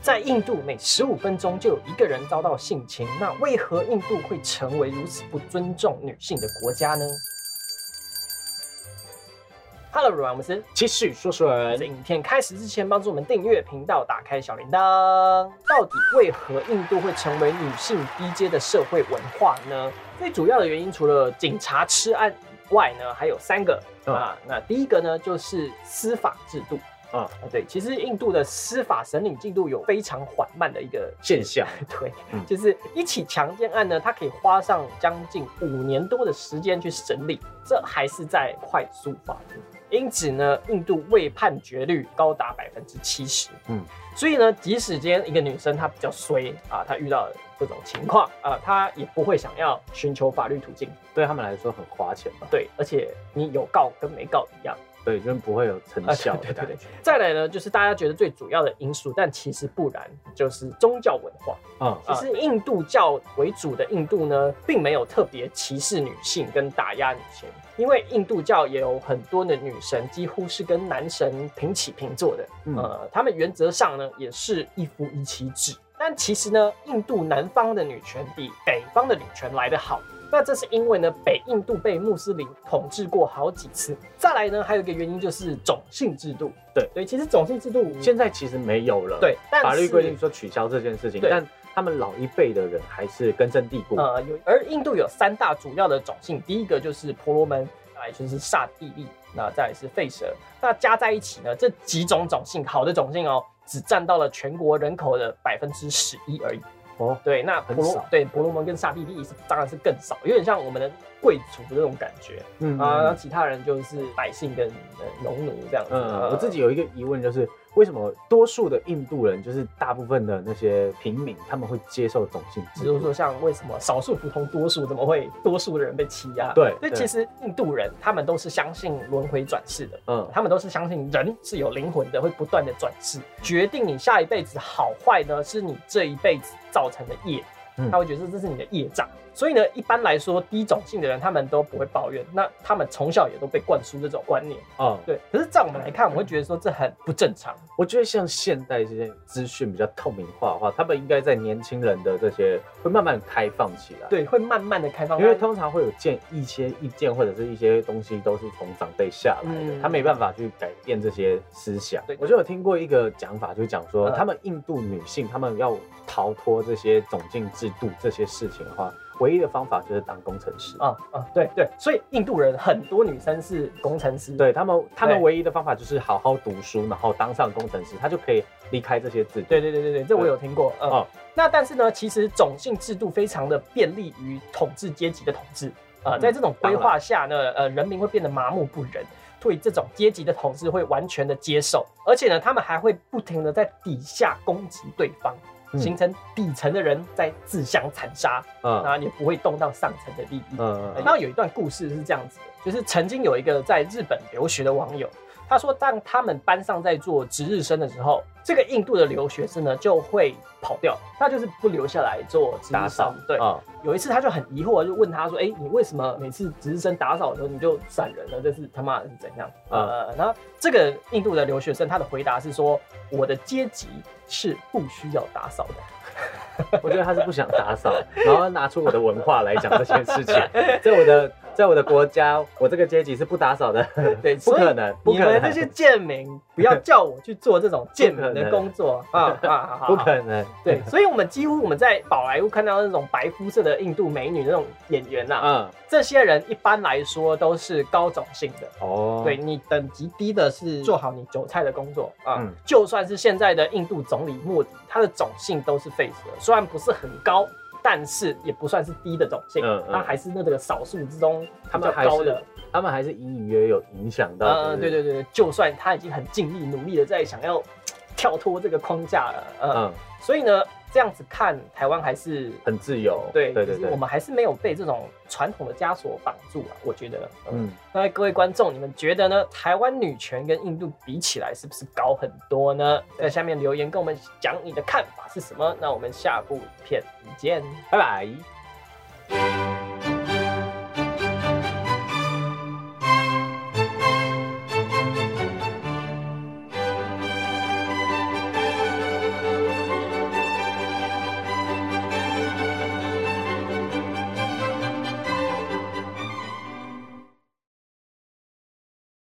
在印度，每十五分钟就有一个人遭到性侵。那为何印度会成为如此不尊重女性的国家呢？Hello，阮姆斯，继续说说在影片开始之前，帮助我们订阅频道，打开小铃铛。到底为何印度会成为女性低阶的社会文化呢？最主要的原因，除了警察吃案以外呢，还有三个啊。那第一个呢，就是司法制度。啊对，其实印度的司法审理进度有非常缓慢的一个现象。对，就是一起强奸案呢，它可以花上将近五年多的时间去审理，这还是在快速法庭。因此呢，印度未判决率高达百分之七十。嗯，所以呢，即使今天一个女生她比较衰啊，她遇到这种情况啊，她也不会想要寻求法律途径，对他们来说很花钱嘛。对，而且你有告跟没告一样。对，就不会有成效。对对对。再来呢，就是大家觉得最主要的因素，但其实不然，就是宗教文化。啊，其实印度教为主的印度呢，并没有特别歧视女性跟打压女性，因为印度教也有很多的女神，几乎是跟男神平起平坐的。呃，他们原则上呢，也是一夫一妻制。但其实呢，印度南方的女权比北方的女权来得好。那这是因为呢，北印度被穆斯林统治过好几次。再来呢，还有一个原因就是种姓制度。对对，其实种姓制度现在其实没有了。对，法律规定说取消这件事情，但他们老一辈的人还是根深蒂固。呃，有。而印度有三大主要的种姓，第一个就是婆罗门，来就是刹帝利，那再来是吠舍。那加在一起呢，这几种种姓，好的种姓哦，只占到了全国人口的百分之十一而已。哦，对，那婆罗对婆罗门跟刹帝利是当然是更少，有点像我们的贵族的那种感觉，嗯啊，然后其他人就是百姓跟农奴这样子。嗯，我自己有一个疑问就是。为什么多数的印度人，就是大部分的那些平民，他们会接受种姓制？比如说，像为什么少数服从多数，怎么会多数的人被欺压？对，那其实印度人他们都是相信轮回转世的，嗯，他们都是相信人是有灵魂的，会不断的转世，决定你下一辈子好坏呢，是你这一辈子造成的业。他会觉得这是你的业障，所以呢，一般来说低种姓的人他们都不会抱怨，那他们从小也都被灌输这种观念啊。对，可是在我们来看，我们会觉得说这很不正常。我觉得像现代这些资讯比较透明化的话，他们应该在年轻人的这些会慢慢开放起来。对，会慢慢的开放，因为通常会有见一些意见或者是一些东西都是从长辈下来的，他没办法去改变这些思想。对，我就有听过一个讲法，就是讲说他们印度女性他们要逃脱这些种姓制。度这些事情的话，唯一的方法就是当工程师。啊啊，对对，所以印度人很多女生是工程师，对他们，他们唯一的方法就是好好读书，然后当上工程师，他就可以离开这些制度。对对对对对，这我有听过。嗯，那但是呢，其实种姓制度非常的便利于统治阶级的统治。啊，在这种规划下呢，呃，人民会变得麻木不仁，对这种阶级的统治会完全的接受，而且呢，他们还会不停的在底下攻击对方。形成底层的人在自相残杀，嗯，那也不会动到上层的利益。嗯，然后有一段故事是这样子的，就是曾经有一个在日本留学的网友，他说当他们班上在做值日生的时候，这个印度的留学生呢就会跑掉，他就是不留下来做打扫。对，有一次他就很疑惑，就问他说：“哎，你为什么每次值日生打扫的时候你就闪人了？这是他妈是怎样？”呃，然后这个印度的留学生他的回答是说：“我的阶级。”是不需要打扫的，我觉得他是不想打扫，然后拿出我的文化来讲这件事情，在我的。在我的国家，我这个阶级是不打扫的，对，不可能。你们这些贱民，不要叫我去做这种贱民的工作啊啊！不可能。对，所以，我们几乎我们在宝莱坞看到那种白肤色的印度美女那种演员呐，嗯，这些人一般来说都是高种姓的哦。对你等级低的是做好你韭菜的工作啊。就算是现在的印度总理莫迪，他的种姓都是 face，虽然不是很高。但是也不算是低的种姓，他还是那这个少数之中他们高的，他们还是隐隐约约有影响到。嗯，对对对，就算他已经很尽力努力的在想要跳脱这个框架了，嗯，所以呢。这样子看，台湾还是很自由。对对对，我们还是没有被这种传统的枷锁绑住啊。我觉得，嗯，那各位观众，你们觉得呢？台湾女权跟印度比起来，是不是高很多呢？在下面留言跟我们讲你的看法是什么？那我们下部影片见，拜拜。